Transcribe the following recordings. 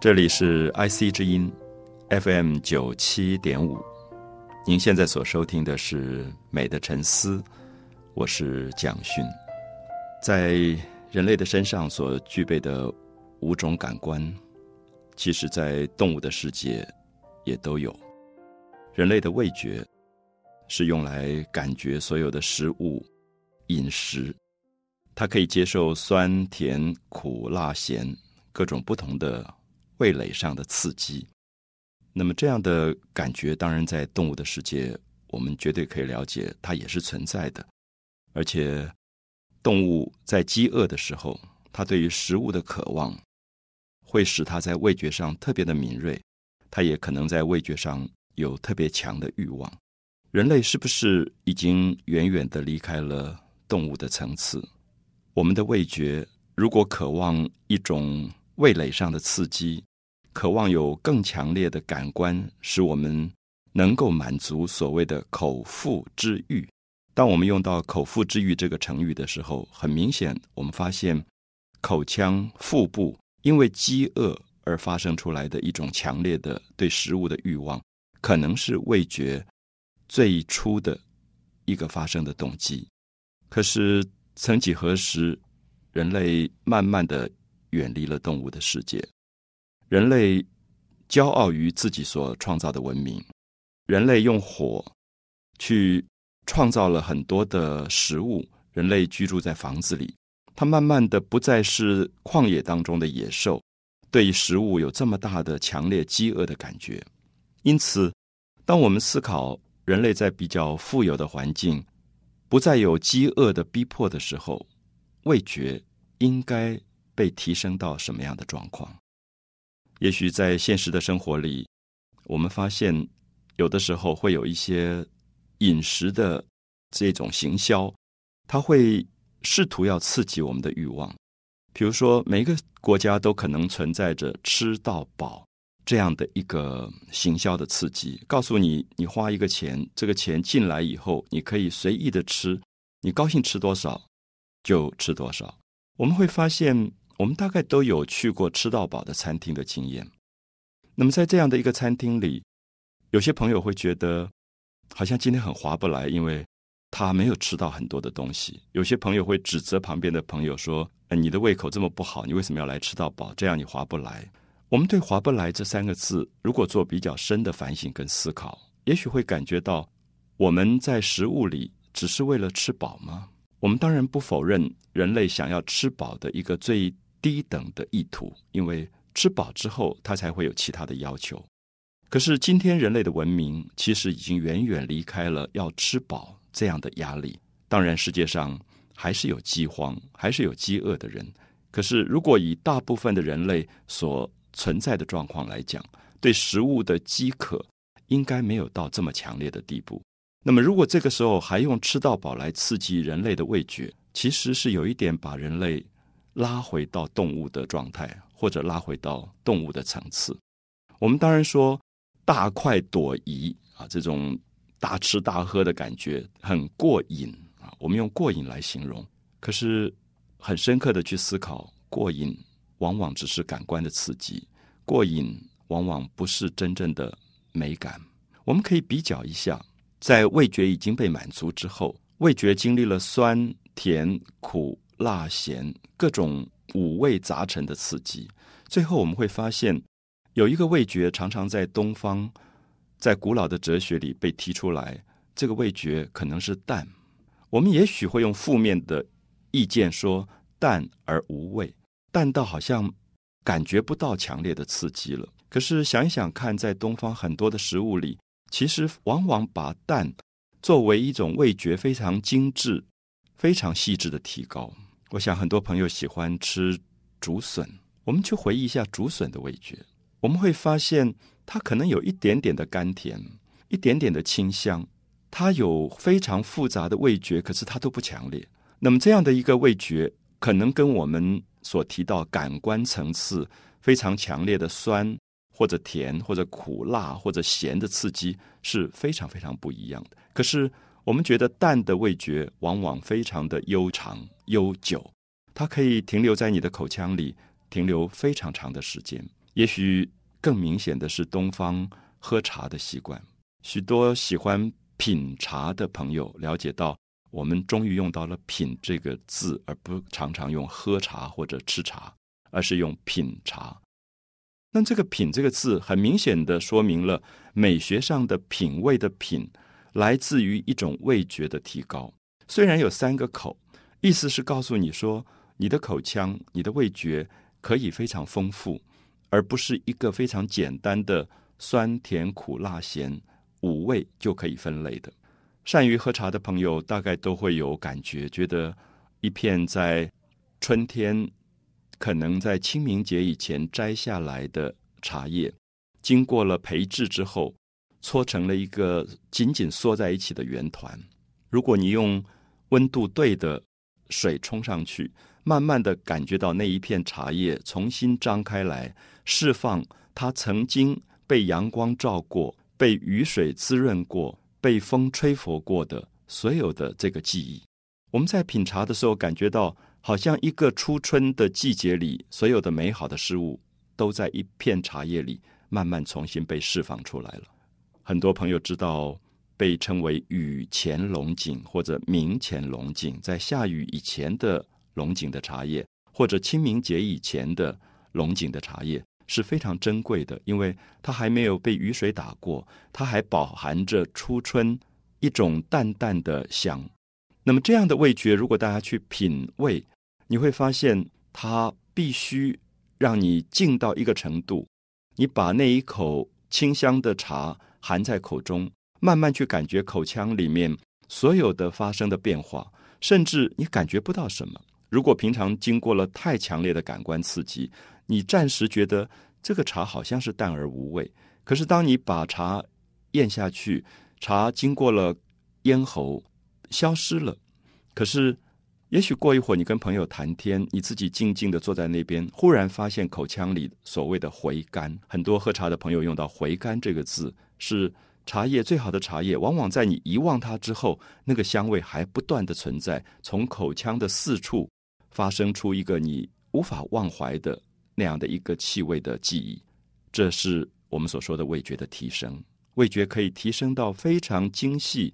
这里是 IC 之音 FM 九七点五，您现在所收听的是《美的沉思》，我是蒋勋。在人类的身上所具备的五种感官，其实在动物的世界也都有。人类的味觉是用来感觉所有的食物、饮食，它可以接受酸、甜、苦、辣、咸各种不同的味蕾上的刺激。那么这样的感觉，当然在动物的世界，我们绝对可以了解，它也是存在的。而且，动物在饥饿的时候，它对于食物的渴望，会使它在味觉上特别的敏锐，它也可能在味觉上。有特别强的欲望，人类是不是已经远远的离开了动物的层次？我们的味觉如果渴望一种味蕾上的刺激，渴望有更强烈的感官，使我们能够满足所谓的口腹之欲。当我们用到口腹之欲这个成语的时候，很明显，我们发现口腔、腹部因为饥饿而发生出来的一种强烈的对食物的欲望。可能是味觉最初的一个发生的动机，可是曾几何时，人类慢慢的远离了动物的世界。人类骄傲于自己所创造的文明，人类用火去创造了很多的食物。人类居住在房子里，它慢慢的不再是旷野当中的野兽，对食物有这么大的强烈饥饿的感觉。因此，当我们思考人类在比较富有的环境，不再有饥饿的逼迫的时候，味觉应该被提升到什么样的状况？也许在现实的生活里，我们发现有的时候会有一些饮食的这种行销，它会试图要刺激我们的欲望。比如说，每个国家都可能存在着吃到饱。这样的一个行销的刺激，告诉你，你花一个钱，这个钱进来以后，你可以随意的吃，你高兴吃多少就吃多少。我们会发现，我们大概都有去过吃到饱的餐厅的经验。那么在这样的一个餐厅里，有些朋友会觉得，好像今天很划不来，因为他没有吃到很多的东西。有些朋友会指责旁边的朋友说：“你的胃口这么不好，你为什么要来吃到饱？这样你划不来。”我们对“划不来”这三个字，如果做比较深的反省跟思考，也许会感觉到，我们在食物里只是为了吃饱吗？我们当然不否认人类想要吃饱的一个最低等的意图，因为吃饱之后，他才会有其他的要求。可是今天人类的文明其实已经远远离开了要吃饱这样的压力。当然，世界上还是有饥荒，还是有饥饿的人。可是，如果以大部分的人类所存在的状况来讲，对食物的饥渴应该没有到这么强烈的地步。那么，如果这个时候还用吃到饱来刺激人类的味觉，其实是有一点把人类拉回到动物的状态，或者拉回到动物的层次。我们当然说大快朵颐啊，这种大吃大喝的感觉很过瘾啊，我们用过瘾来形容。可是很深刻的去思考过瘾。往往只是感官的刺激，过瘾往往不是真正的美感。我们可以比较一下，在味觉已经被满足之后，味觉经历了酸、甜、苦、辣、咸各种五味杂陈的刺激，最后我们会发现，有一个味觉常常在东方，在古老的哲学里被提出来，这个味觉可能是淡。我们也许会用负面的意见说淡而无味。淡到好像感觉不到强烈的刺激了。可是想一想看，在东方很多的食物里，其实往往把淡作为一种味觉非常精致、非常细致的提高。我想很多朋友喜欢吃竹笋，我们去回忆一下竹笋的味觉，我们会发现它可能有一点点的甘甜，一点点的清香，它有非常复杂的味觉，可是它都不强烈。那么这样的一个味觉，可能跟我们。所提到感官层次非常强烈的酸或者甜或者苦辣或者咸的刺激是非常非常不一样的。可是我们觉得淡的味觉往往非常的悠长悠久，它可以停留在你的口腔里停留非常长的时间。也许更明显的是东方喝茶的习惯。许多喜欢品茶的朋友了解到，我们终于用到了“品”这个字，而不常常用喝茶或者吃茶，而是用品茶。那这个“品”这个字，很明显的说明了美学上的品味的“品”，来自于一种味觉的提高。虽然有三个口，意思是告诉你说，你的口腔、你的味觉可以非常丰富，而不是一个非常简单的酸甜苦辣咸五味就可以分类的。善于喝茶的朋友大概都会有感觉，觉得一片在春天。可能在清明节以前摘下来的茶叶，经过了培制之后，搓成了一个紧紧缩在一起的圆团。如果你用温度对的水冲上去，慢慢的感觉到那一片茶叶重新张开来，释放它曾经被阳光照过、被雨水滋润过、被风吹拂过的所有的这个记忆。我们在品茶的时候，感觉到。好像一个初春的季节里，所有的美好的事物都在一片茶叶里慢慢重新被释放出来了。很多朋友知道被称为雨前龙井或者明前龙井，在下雨以前的龙井的茶叶，或者清明节以前的龙井的茶叶是非常珍贵的，因为它还没有被雨水打过，它还饱含着初春一种淡淡的香。那么这样的味觉，如果大家去品味，你会发现它必须让你静到一个程度，你把那一口清香的茶含在口中，慢慢去感觉口腔里面所有的发生的变化，甚至你感觉不到什么。如果平常经过了太强烈的感官刺激，你暂时觉得这个茶好像是淡而无味。可是当你把茶咽下去，茶经过了咽喉。消失了，可是，也许过一会儿，你跟朋友谈天，你自己静静的坐在那边，忽然发现口腔里所谓的回甘。很多喝茶的朋友用到“回甘”这个字，是茶叶最好的茶叶，往往在你遗忘它之后，那个香味还不断的存在，从口腔的四处发生出一个你无法忘怀的那样的一个气味的记忆。这是我们所说的味觉的提升，味觉可以提升到非常精细。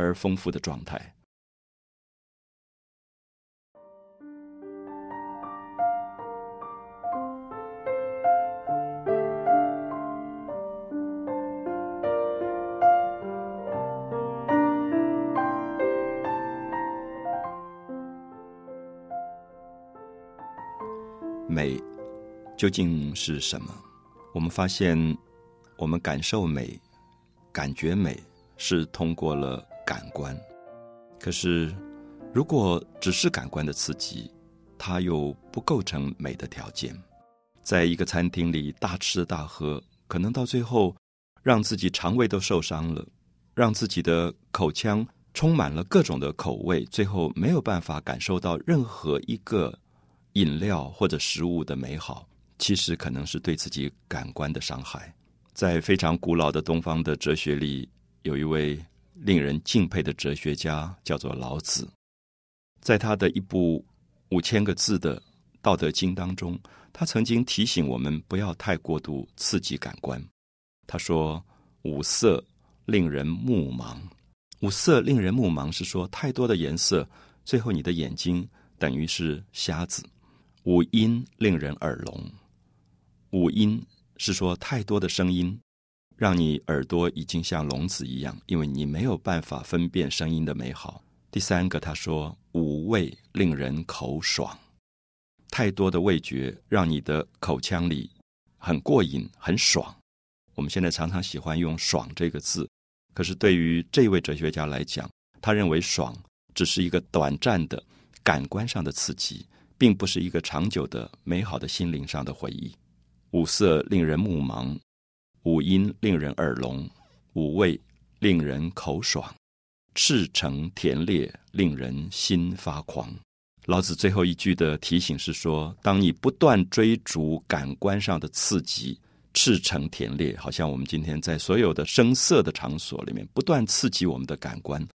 而丰富的状态。究竟是什么？我们发现，我们感受美、感觉美，是通过了。感官，可是如果只是感官的刺激，它又不构成美的条件。在一个餐厅里大吃大喝，可能到最后让自己肠胃都受伤了，让自己的口腔充满了各种的口味，最后没有办法感受到任何一个饮料或者食物的美好。其实可能是对自己感官的伤害。在非常古老的东方的哲学里，有一位。令人敬佩的哲学家叫做老子，在他的一部五千个字的《道德经》当中，他曾经提醒我们不要太过度刺激感官。他说：“五色令人目盲，五色令人目盲是说太多的颜色，最后你的眼睛等于是瞎子。五音令人耳聋，五音是说太多的声音。”让你耳朵已经像聋子一样，因为你没有办法分辨声音的美好。第三个，他说五味令人口爽，太多的味觉让你的口腔里很过瘾、很爽。我们现在常常喜欢用“爽”这个字，可是对于这位哲学家来讲，他认为爽只是一个短暂的感官上的刺激，并不是一个长久的美好的心灵上的回忆。五色令人目盲。五音令人耳聋，五味令人口爽，赤诚甜烈令人心发狂。老子最后一句的提醒是说：当你不断追逐感官上的刺激，赤诚甜烈，好像我们今天在所有的声色的场所里面不断刺激我们的感官，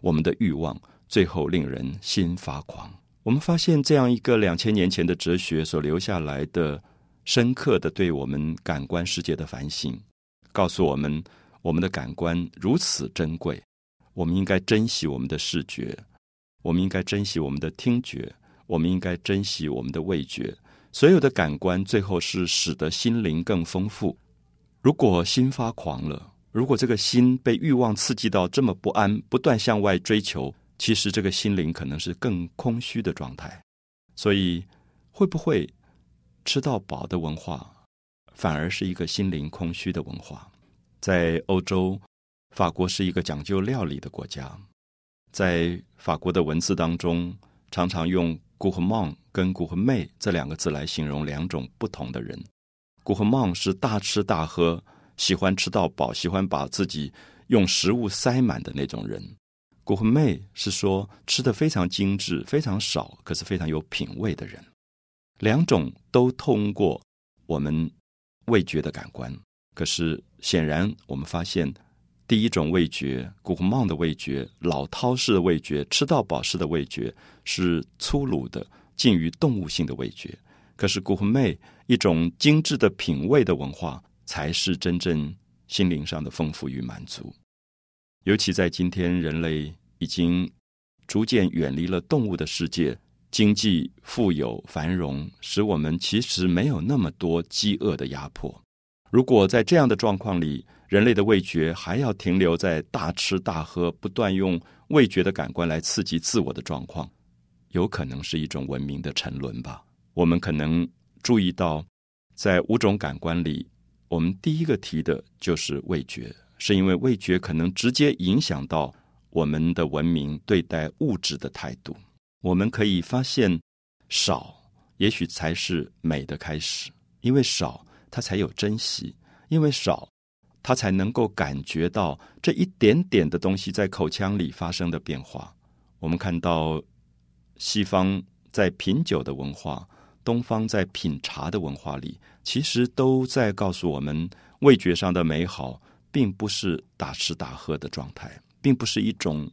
我们的欲望，最后令人心发狂。我们发现这样一个两千年前的哲学所留下来的深刻的对我们感官世界的反省，告诉我们我们的感官如此珍贵，我们应该珍惜我们的视觉，我们应该珍惜我们的听觉，我们应该珍惜我们的味觉。所有的感官最后是使得心灵更丰富。如果心发狂了，如果这个心被欲望刺激到这么不安，不断向外追求，其实这个心灵可能是更空虚的状态。所以，会不会吃到饱的文化，反而是一个心灵空虚的文化？在欧洲，法国是一个讲究料理的国家，在法国的文字当中，常常用。古和梦跟古和妹这两个字来形容两种不同的人。古和梦是大吃大喝，喜欢吃到饱，喜欢把自己用食物塞满的那种人。古和妹是说吃的非常精致，非常少，可是非常有品味的人。两种都通过我们味觉的感官，可是显然我们发现。第一种味觉，古梦的味觉，老饕式的味觉，吃到饱式的味觉，是粗鲁的、近于动物性的味觉。可是古妹一种精致的品味的文化，才是真正心灵上的丰富与满足。尤其在今天，人类已经逐渐远离了动物的世界，经济富有繁荣，使我们其实没有那么多饥饿的压迫。如果在这样的状况里，人类的味觉还要停留在大吃大喝、不断用味觉的感官来刺激自我的状况，有可能是一种文明的沉沦吧。我们可能注意到，在五种感官里，我们第一个提的就是味觉，是因为味觉可能直接影响到我们的文明对待物质的态度。我们可以发现，少也许才是美的开始，因为少它才有珍惜，因为少。它才能够感觉到这一点点的东西在口腔里发生的变化。我们看到西方在品酒的文化，东方在品茶的文化里，其实都在告诉我们，味觉上的美好，并不是大吃大喝的状态，并不是一种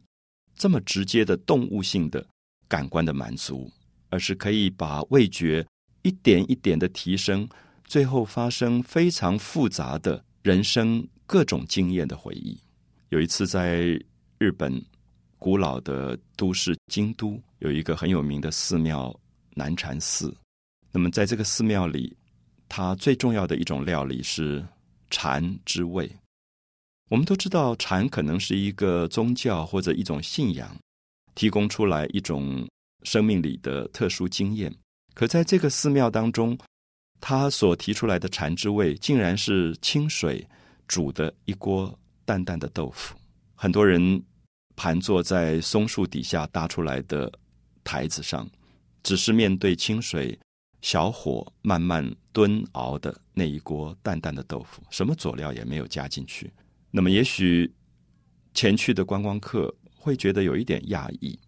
这么直接的动物性的感官的满足，而是可以把味觉一点一点的提升，最后发生非常复杂的。人生各种经验的回忆。有一次，在日本古老的都市京都，有一个很有名的寺庙南禅寺。那么，在这个寺庙里，它最重要的一种料理是禅之味。我们都知道，禅可能是一个宗教或者一种信仰提供出来一种生命里的特殊经验。可在这个寺庙当中，他所提出来的禅之味，竟然是清水煮的一锅淡淡的豆腐。很多人盘坐在松树底下搭出来的台子上，只是面对清水，小火慢慢炖熬的那一锅淡淡的豆腐，什么佐料也没有加进去。那么，也许前去的观光客会觉得有一点讶异，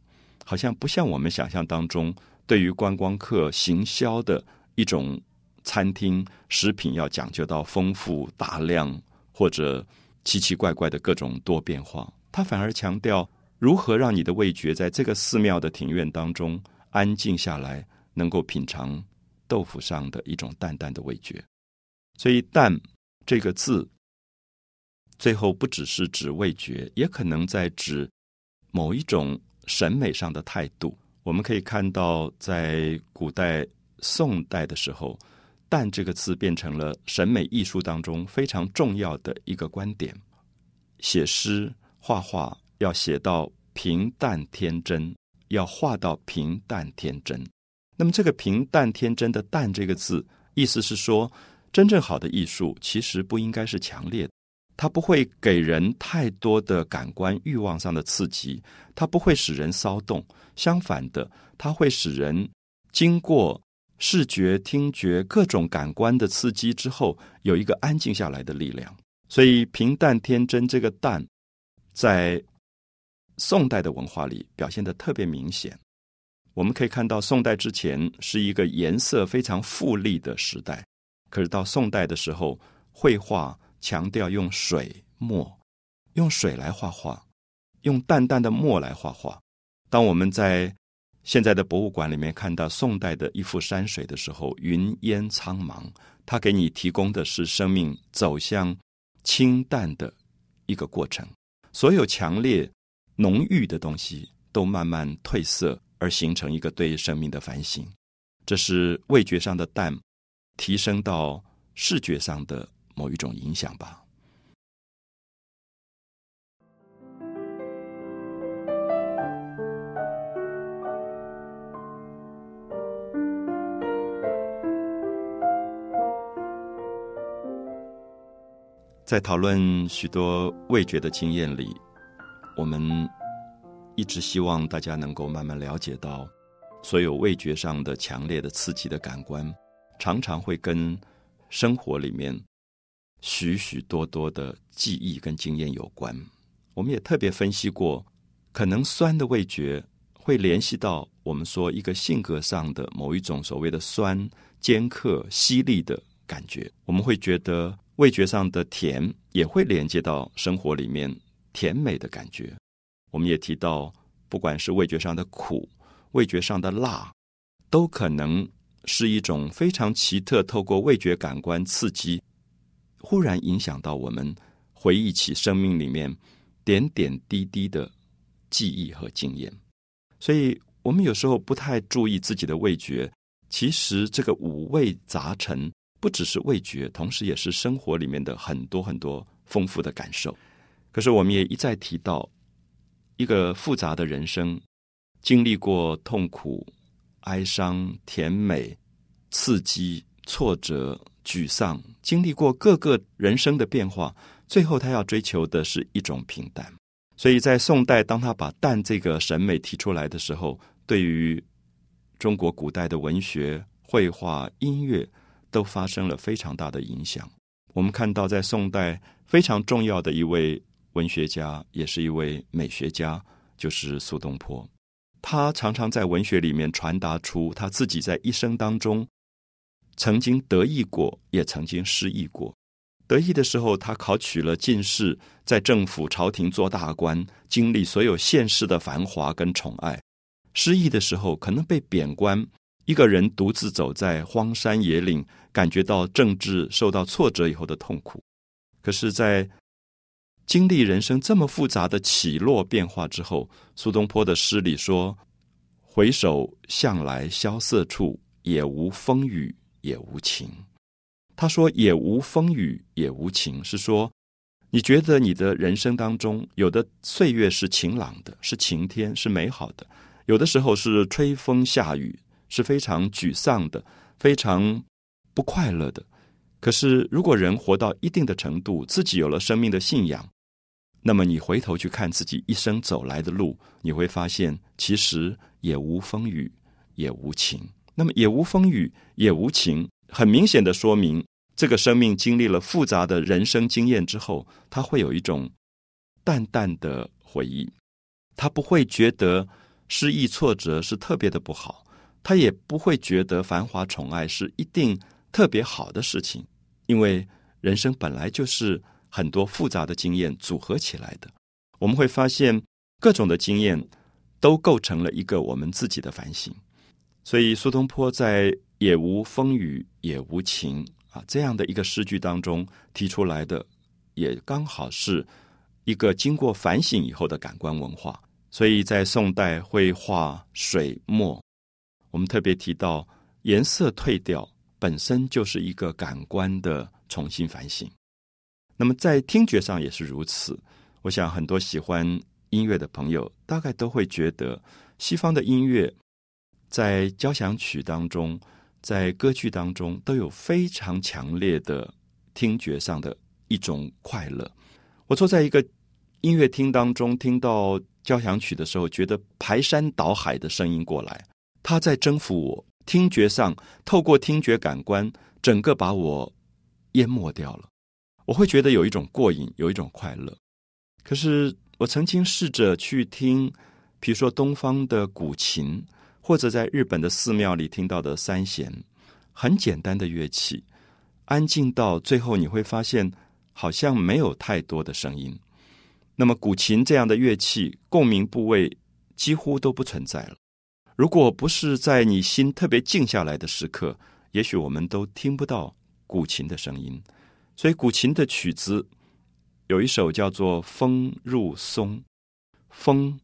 好像不像我们想象当中对于观光客行销的一种。餐厅食品要讲究到丰富大量，或者奇奇怪怪的各种多变化，他反而强调如何让你的味觉在这个寺庙的庭院当中安静下来，能够品尝豆腐上的一种淡淡的味觉。所以“淡”这个字，最后不只是指味觉，也可能在指某一种审美上的态度。我们可以看到，在古代宋代的时候。淡这个字变成了审美艺术当中非常重要的一个观点。写诗、画画要写到平淡天真，要画到平淡天真。那么，这个平淡天真的“淡”这个字，意思是说，真正好的艺术其实不应该是强烈的，它不会给人太多的感官欲望上的刺激，它不会使人骚动。相反的，它会使人经过。视觉、听觉各种感官的刺激之后，有一个安静下来的力量。所以，平淡天真这个“淡”，在宋代的文化里表现的特别明显。我们可以看到，宋代之前是一个颜色非常富丽的时代，可是到宋代的时候，绘画强调用水墨，用水来画画，用淡淡的墨来画画。当我们在现在的博物馆里面看到宋代的一幅山水的时候，云烟苍茫，它给你提供的是生命走向清淡的一个过程。所有强烈、浓郁的东西都慢慢褪色，而形成一个对生命的反省。这是味觉上的淡，提升到视觉上的某一种影响吧。在讨论许多味觉的经验里，我们一直希望大家能够慢慢了解到，所有味觉上的强烈的刺激的感官，常常会跟生活里面许许多多的记忆跟经验有关。我们也特别分析过，可能酸的味觉会联系到我们说一个性格上的某一种所谓的酸、尖刻、犀利的感觉，我们会觉得。味觉上的甜也会连接到生活里面甜美的感觉。我们也提到，不管是味觉上的苦、味觉上的辣，都可能是一种非常奇特，透过味觉感官刺激，忽然影响到我们回忆起生命里面点点滴滴的记忆和经验。所以，我们有时候不太注意自己的味觉，其实这个五味杂陈。不只是味觉，同时也是生活里面的很多很多丰富的感受。可是我们也一再提到，一个复杂的人生，经历过痛苦、哀伤、甜美、刺激、挫折、沮丧，经历过各个人生的变化，最后他要追求的是一种平淡。所以在宋代，当他把淡这个审美提出来的时候，对于中国古代的文学、绘画、音乐。都发生了非常大的影响。我们看到，在宋代非常重要的一位文学家，也是一位美学家，就是苏东坡。他常常在文学里面传达出他自己在一生当中曾经得意过，也曾经失意过。得意的时候，他考取了进士，在政府朝廷做大官，经历所有现世的繁华跟宠爱；失意的时候，可能被贬官。一个人独自走在荒山野岭，感觉到政治受到挫折以后的痛苦。可是，在经历人生这么复杂的起落变化之后，苏东坡的诗里说：“回首向来萧瑟处，也无风雨也无情。”他说：“也无风雨也无晴”，是说你觉得你的人生当中有的岁月是晴朗的，是晴天，是美好的；有的时候是吹风下雨。是非常沮丧的，非常不快乐的。可是，如果人活到一定的程度，自己有了生命的信仰，那么你回头去看自己一生走来的路，你会发现，其实也无风雨，也无晴。那么，也无风雨，也无晴，很明显的说明，这个生命经历了复杂的人生经验之后，他会有一种淡淡的回忆，他不会觉得失意挫折是特别的不好。他也不会觉得繁华宠爱是一定特别好的事情，因为人生本来就是很多复杂的经验组合起来的。我们会发现各种的经验都构成了一个我们自己的反省。所以苏东坡在“也无风雨也无晴”啊这样的一个诗句当中提出来的，也刚好是一个经过反省以后的感官文化。所以在宋代绘画水墨。我们特别提到，颜色褪掉本身就是一个感官的重新反省。那么在听觉上也是如此。我想很多喜欢音乐的朋友，大概都会觉得，西方的音乐在交响曲当中，在歌剧当中都有非常强烈的听觉上的一种快乐。我坐在一个音乐厅当中，听到交响曲的时候，觉得排山倒海的声音过来。他在征服我，听觉上透过听觉感官，整个把我淹没掉了。我会觉得有一种过瘾，有一种快乐。可是我曾经试着去听，比如说东方的古琴，或者在日本的寺庙里听到的三弦，很简单的乐器，安静到最后你会发现好像没有太多的声音。那么古琴这样的乐器，共鸣部位几乎都不存在了。如果不是在你心特别静下来的时刻，也许我们都听不到古琴的声音。所以，古琴的曲子有一首叫做《风入松》，风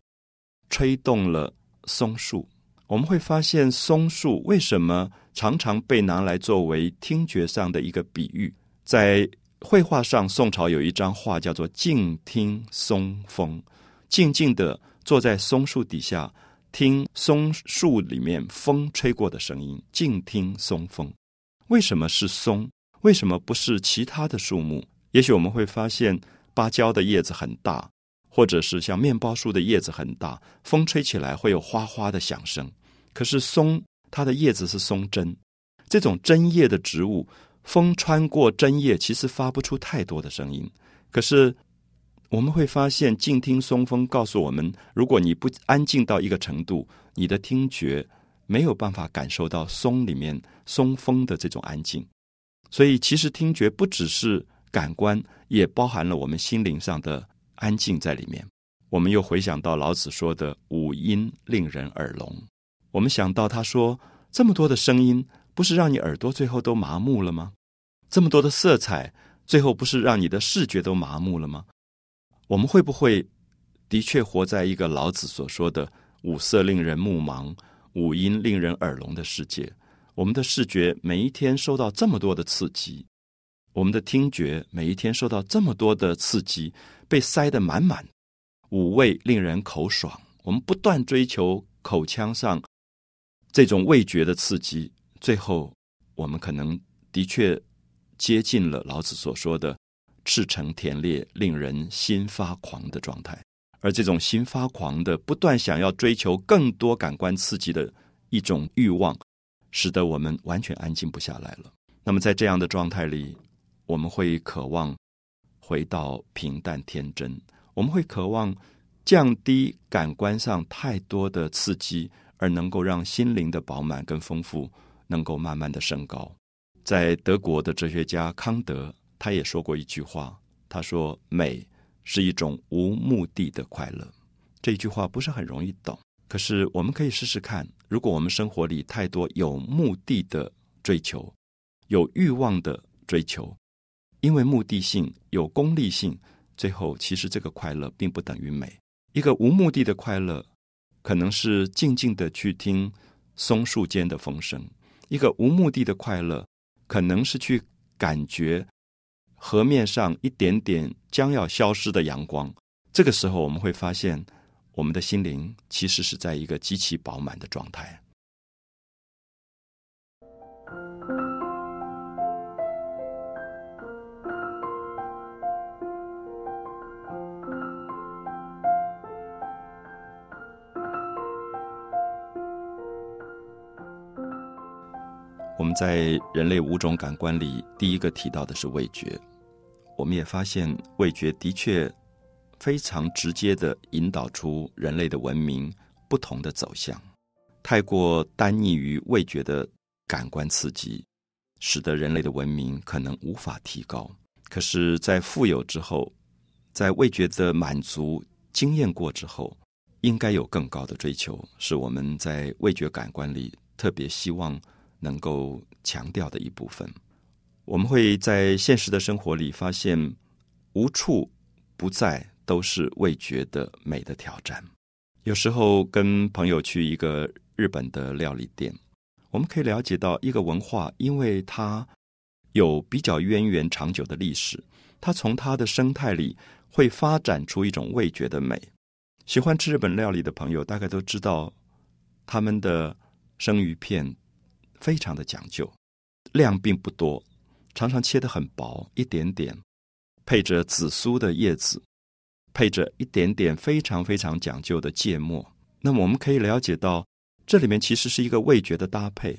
吹动了松树。我们会发现，松树为什么常常被拿来作为听觉上的一个比喻？在绘画上，宋朝有一张画叫做“静听松风”，静静的坐在松树底下，听松树里面风吹过的声音，静听松风。为什么是松？为什么不是其他的树木？也许我们会发现，芭蕉的叶子很大，或者是像面包树的叶子很大，风吹起来会有哗哗的响声。可是松，它的叶子是松针，这种针叶的植物。风穿过针叶，其实发不出太多的声音。可是我们会发现，静听松风告诉我们：如果你不安静到一个程度，你的听觉没有办法感受到松里面松风的这种安静。所以，其实听觉不只是感官，也包含了我们心灵上的安静在里面。我们又回想到老子说的“五音令人耳聋”，我们想到他说这么多的声音。不是让你耳朵最后都麻木了吗？这么多的色彩，最后不是让你的视觉都麻木了吗？我们会不会的确活在一个老子所说的“五色令人目盲，五音令人耳聋”的世界？我们的视觉每一天受到这么多的刺激，我们的听觉每一天受到这么多的刺激，被塞得满满，五味令人口爽。我们不断追求口腔上这种味觉的刺激。最后，我们可能的确接近了老子所说的“赤诚田烈，令人心发狂”的状态。而这种心发狂的、不断想要追求更多感官刺激的一种欲望，使得我们完全安静不下来了。那么，在这样的状态里，我们会渴望回到平淡天真，我们会渴望降低感官上太多的刺激，而能够让心灵的饱满跟丰富。能够慢慢的升高，在德国的哲学家康德，他也说过一句话，他说：“美是一种无目的的快乐。”这句话不是很容易懂，可是我们可以试试看，如果我们生活里太多有目的的追求，有欲望的追求，因为目的性有功利性，最后其实这个快乐并不等于美。一个无目的的快乐，可能是静静的去听松树间的风声。一个无目的的快乐，可能是去感觉河面上一点点将要消失的阳光。这个时候，我们会发现，我们的心灵其实是在一个极其饱满的状态。我们在人类五种感官里，第一个提到的是味觉。我们也发现，味觉的确非常直接的引导出人类的文明不同的走向。太过单溺于味觉的感官刺激，使得人类的文明可能无法提高。可是，在富有之后，在味觉的满足经验过之后，应该有更高的追求，是我们在味觉感官里特别希望。能够强调的一部分，我们会在现实的生活里发现，无处不在都是味觉的美的挑战。有时候跟朋友去一个日本的料理店，我们可以了解到一个文化，因为它有比较渊源长久的历史，它从它的生态里会发展出一种味觉的美。喜欢吃日本料理的朋友，大概都知道他们的生鱼片。非常的讲究，量并不多，常常切的很薄，一点点，配着紫苏的叶子，配着一点点非常非常讲究的芥末。那么我们可以了解到，这里面其实是一个味觉的搭配。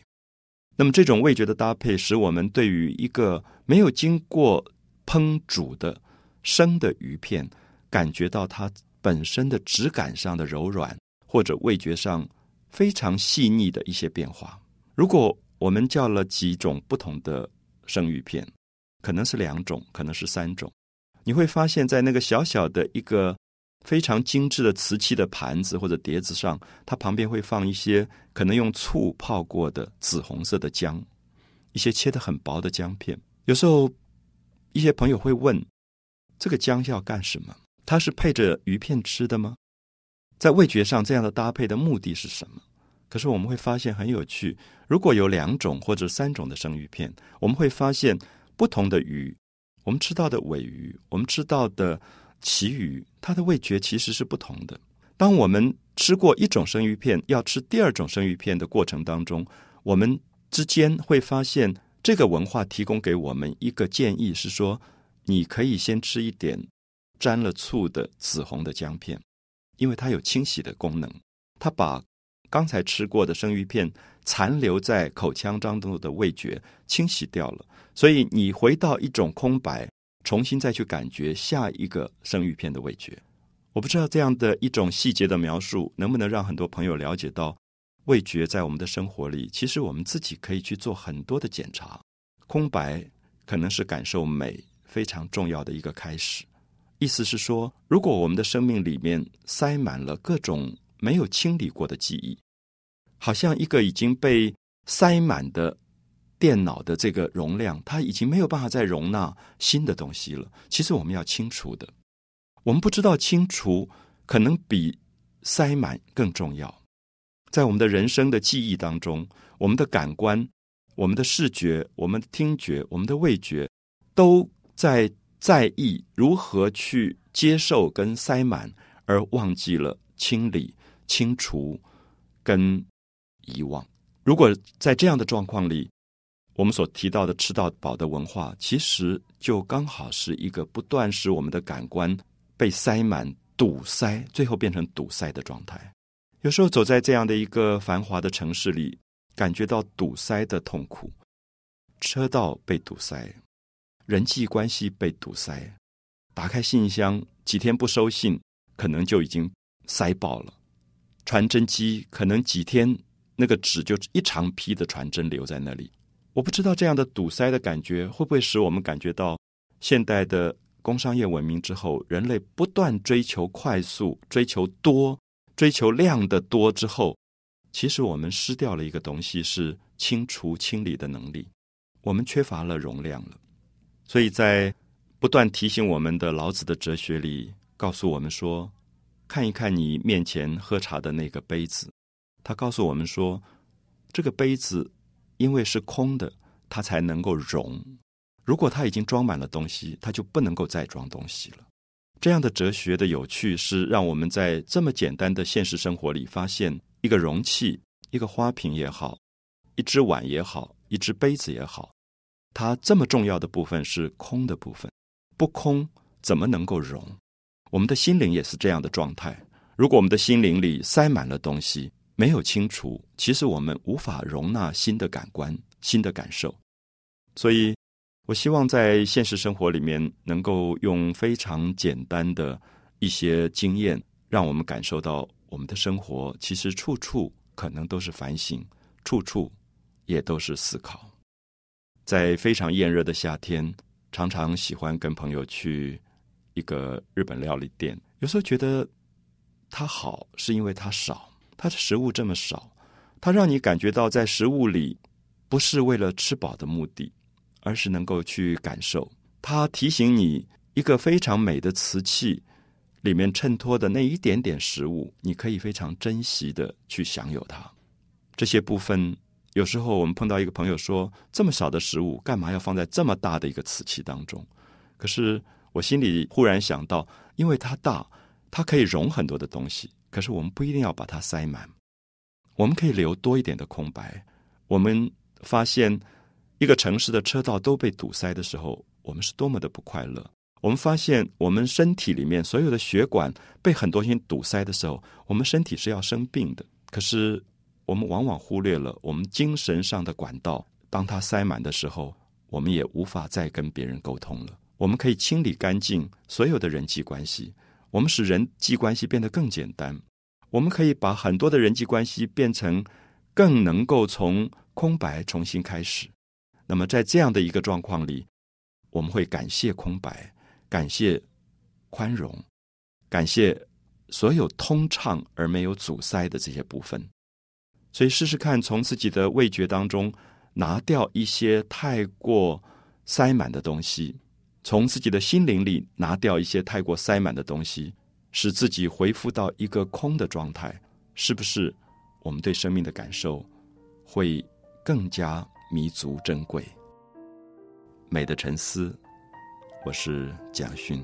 那么这种味觉的搭配，使我们对于一个没有经过烹煮的生的鱼片，感觉到它本身的质感上的柔软，或者味觉上非常细腻的一些变化。如果我们叫了几种不同的生鱼片，可能是两种，可能是三种，你会发现在那个小小的一个非常精致的瓷器的盘子或者碟子上，它旁边会放一些可能用醋泡过的紫红色的姜，一些切的很薄的姜片。有时候，一些朋友会问：这个姜要干什么？它是配着鱼片吃的吗？在味觉上，这样的搭配的目的是什么？可是我们会发现很有趣，如果有两种或者三种的生鱼片，我们会发现不同的鱼，我们吃到的尾鱼，我们吃到的旗鱼，它的味觉其实是不同的。当我们吃过一种生鱼片，要吃第二种生鱼片的过程当中，我们之间会发现，这个文化提供给我们一个建议是说，你可以先吃一点沾了醋的紫红的姜片，因为它有清洗的功能，它把。刚才吃过的生鱼片残留在口腔当中的味觉清洗掉了，所以你回到一种空白，重新再去感觉下一个生鱼片的味觉。我不知道这样的一种细节的描述能不能让很多朋友了解到，味觉在我们的生活里，其实我们自己可以去做很多的检查。空白可能是感受美非常重要的一个开始。意思是说，如果我们的生命里面塞满了各种。没有清理过的记忆，好像一个已经被塞满的电脑的这个容量，它已经没有办法再容纳新的东西了。其实我们要清除的，我们不知道清除可能比塞满更重要。在我们的人生的记忆当中，我们的感官、我们的视觉、我们的听觉、我们的味觉，都在在意如何去接受跟塞满，而忘记了清理。清除跟遗忘，如果在这样的状况里，我们所提到的吃到饱的文化，其实就刚好是一个不断使我们的感官被塞满、堵塞，最后变成堵塞的状态。有时候走在这样的一个繁华的城市里，感觉到堵塞的痛苦，车道被堵塞，人际关系被堵塞，打开信箱几天不收信，可能就已经塞爆了。传真机可能几天，那个纸就一长批的传真留在那里。我不知道这样的堵塞的感觉会不会使我们感觉到，现代的工商业文明之后，人类不断追求快速、追求多、追求量的多之后，其实我们失掉了一个东西，是清除、清理的能力。我们缺乏了容量了。所以在不断提醒我们的老子的哲学里，告诉我们说。看一看你面前喝茶的那个杯子，他告诉我们说，这个杯子因为是空的，它才能够容。如果它已经装满了东西，它就不能够再装东西了。这样的哲学的有趣是，让我们在这么简单的现实生活里，发现一个容器、一个花瓶也好，一只碗也好，一只杯子也好，它这么重要的部分是空的部分，不空怎么能够容？我们的心灵也是这样的状态。如果我们的心灵里塞满了东西，没有清除，其实我们无法容纳新的感官、新的感受。所以，我希望在现实生活里面，能够用非常简单的一些经验，让我们感受到我们的生活其实处处可能都是反省，处处也都是思考。在非常炎热的夏天，常常喜欢跟朋友去。一个日本料理店，有时候觉得它好，是因为它少，它的食物这么少，它让你感觉到在食物里不是为了吃饱的目的，而是能够去感受。它提醒你一个非常美的瓷器里面衬托的那一点点食物，你可以非常珍惜的去享有它。这些部分，有时候我们碰到一个朋友说，这么小的食物，干嘛要放在这么大的一个瓷器当中？可是。我心里忽然想到，因为它大，它可以容很多的东西。可是我们不一定要把它塞满，我们可以留多一点的空白。我们发现一个城市的车道都被堵塞的时候，我们是多么的不快乐。我们发现我们身体里面所有的血管被很多东西堵塞的时候，我们身体是要生病的。可是我们往往忽略了我们精神上的管道，当它塞满的时候，我们也无法再跟别人沟通了。我们可以清理干净所有的人际关系，我们使人际关系变得更简单。我们可以把很多的人际关系变成更能够从空白重新开始。那么，在这样的一个状况里，我们会感谢空白，感谢宽容，感谢所有通畅而没有阻塞的这些部分。所以试试看，从自己的味觉当中拿掉一些太过塞满的东西，从自己的心灵里拿掉一些太过塞满的东西，使自己恢复到一个空的状态，是不是？我们对生命的感受会更加弥足珍贵。美的沉思，我是蒋勋。